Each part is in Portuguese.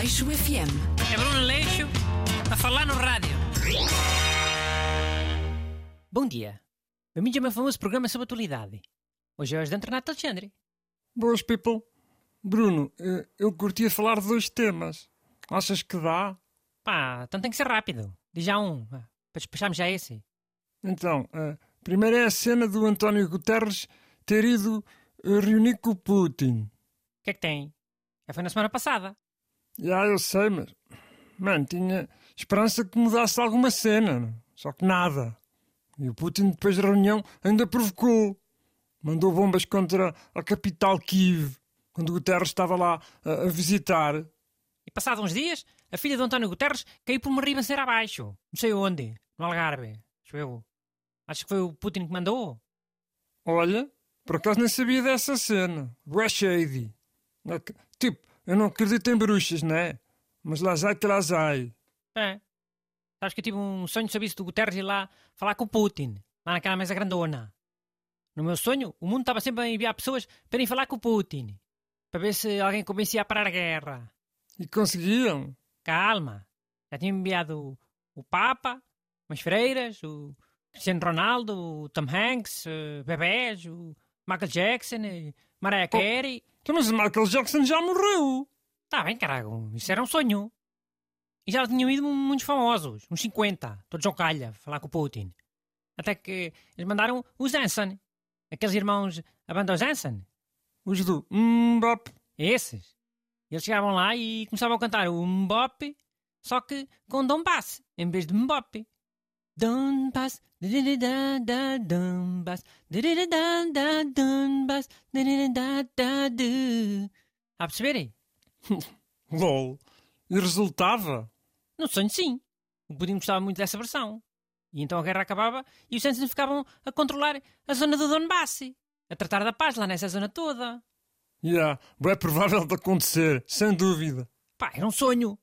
Aleixo FM. É Bruno Leixo a falar no rádio. Bom dia. Bem-vindos ao meu famoso programa sobre atualidade. Hoje é hoje de Renato Alexandre. Boas, people. Bruno, eh, eu curtia falar de dois temas. Achas que dá? Pá, então tem que ser rápido. Diz já um, para despacharmos já esse. Então, eh, primeiro é a cena do António Guterres ter ido eh, reunir com o Putin. O que é que tem? Já foi na semana passada. Já eu sei, mas. Mano, tinha esperança que mudasse alguma cena. Só que nada. E o Putin, depois da reunião, ainda provocou. Mandou bombas contra a capital Kiev, quando Guterres estava lá a, a visitar. E passados uns dias, a filha do António Guterres caiu por uma ribanceira abaixo. Não sei onde. No Algarve. Acho eu. Acho que foi o Putin que mandou. Olha, por acaso nem sabia dessa cena. Bué shady. É Tipo, eu não acredito em bruxas, né? Mas lá vai que lá vai. É. Sabes que eu tive um sonho sobre isso do Guterres ir lá falar com o Putin. Lá naquela mesa grandona. No meu sonho, o mundo estava sempre a enviar pessoas para irem falar com o Putin. Para ver se alguém convencia a parar a guerra. E conseguiam. Calma. Já tinha enviado o, o Papa, umas freiras, o Cristiano Ronaldo, o Tom Hanks, uh, Bebés, o Michael Jackson, eh, Mariah Carey. Então, Mas o Michael Jackson já morreu. Tá bem, carago. Isso era um sonho. E já tinham ido muitos famosos, uns 50, todos ao calha, falar com o Putin. Até que eles mandaram os Hansen. Aqueles irmãos, a banda os Hansen. Os do Mbop. Esses. Eles chegavam lá e começavam a cantar o Mbop, só que com Donbass, em vez de Mbop. Donbass, da Donbass, da Donbass, da A perceberem? LOL. E resultava. No sonho, sim. O Putin gostava muito dessa versão. E então a guerra acabava e os Hansen ficavam a controlar a zona do Donbass, a tratar da paz lá nessa zona toda. Yeah, é provável de acontecer, sem dúvida. Pá, era um sonho.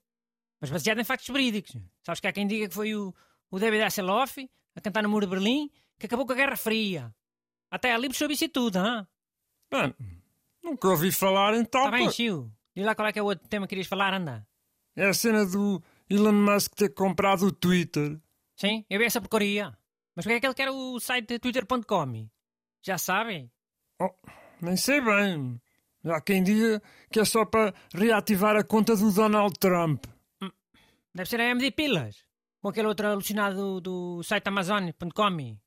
Mas baseado em factos verídicos. Sabes que há quem diga que foi o, o David Hasselhoff a cantar no Muro de Berlim que acabou com a Guerra Fria. Até livros sobre isso e tudo, hã? Mano, nunca ouvi falar em tal. Tá bem, Chiu. Diz lá qual é que é o outro tema que querias falar, anda. É a cena do Elon Musk ter comprado o Twitter. Sim, eu vi essa porcaria. Mas porque é que ele quer o site twitter.com? Já sabem? Oh, nem sei bem. Há quem diga que é só para reativar a conta do Donald Trump. Deve ser a MD Pilas. Com aquele outro alucinado do, site amazon.com.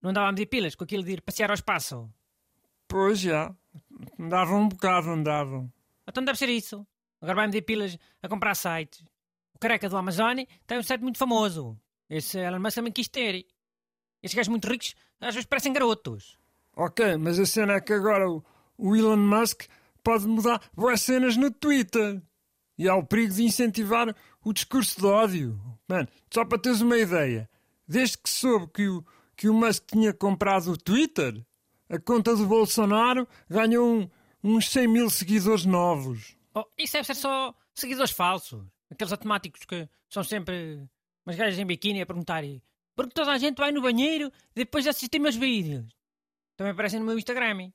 Não andava a medir pilas com aquilo de ir passear ao espaço. Pois já. Andavam um bocado, andavam. Então deve ser isso. Agora vai medir pilas a comprar sites. O careca do Amazon tem um site muito famoso. Esse Elon Musk também quis ter. Esses gajos muito ricos às vezes parecem garotos. Ok, mas a cena é que agora o, o Elon Musk pode mudar boas cenas no Twitter. E há o perigo de incentivar o discurso de ódio. Mano, só para teres uma ideia, desde que soube que o, que o Musk tinha comprado o Twitter, a conta do Bolsonaro ganhou um- uns 100 mil seguidores novos. Oh, isso deve ser só seguidores falsos. Aqueles automáticos que são sempre umas gajas em biquíni a perguntar porque toda a gente vai no banheiro depois de assistir meus vídeos. Também aparecem no meu Instagram.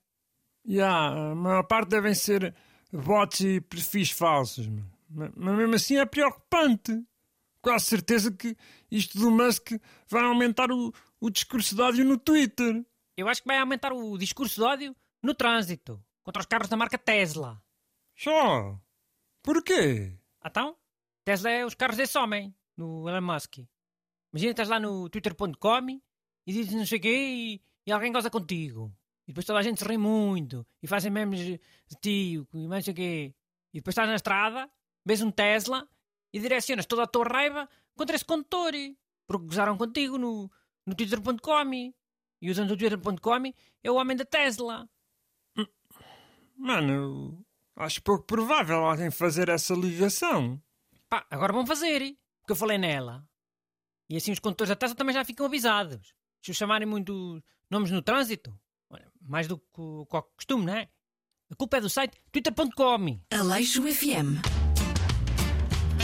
E há, a maior parte devem ser bots e perfis falsos. mano. Mas, mas mesmo assim é preocupante. Quase certeza que isto do Musk vai aumentar o, o discurso de ódio no Twitter. Eu acho que vai aumentar o discurso de ódio no trânsito contra os carros da marca Tesla. Só? Porquê? Então, Tesla é os carros desse homem, do Elon Musk. Imagina estás lá no twitter.com e dizes não sei o quê e, e alguém goza contigo. E depois toda a gente se ri muito e fazem memes de tio e mais não sei o quê. E depois estás na estrada, vês um Tesla e direcionas toda a tua raiva contra esse condutor. Porque gozaram contigo no, no twitter.com. E usando o twitter.com é o homem da Tesla. Mano, acho pouco provável alguém fazer essa ligação. Pá, agora vão fazer, porque eu falei nela. E assim os condutores da Tesla também já ficam avisados. Se os chamarem muito nomes no trânsito, olha, mais do que o que o costume, não é? A culpa é do site twitter.com. Aleixo FM.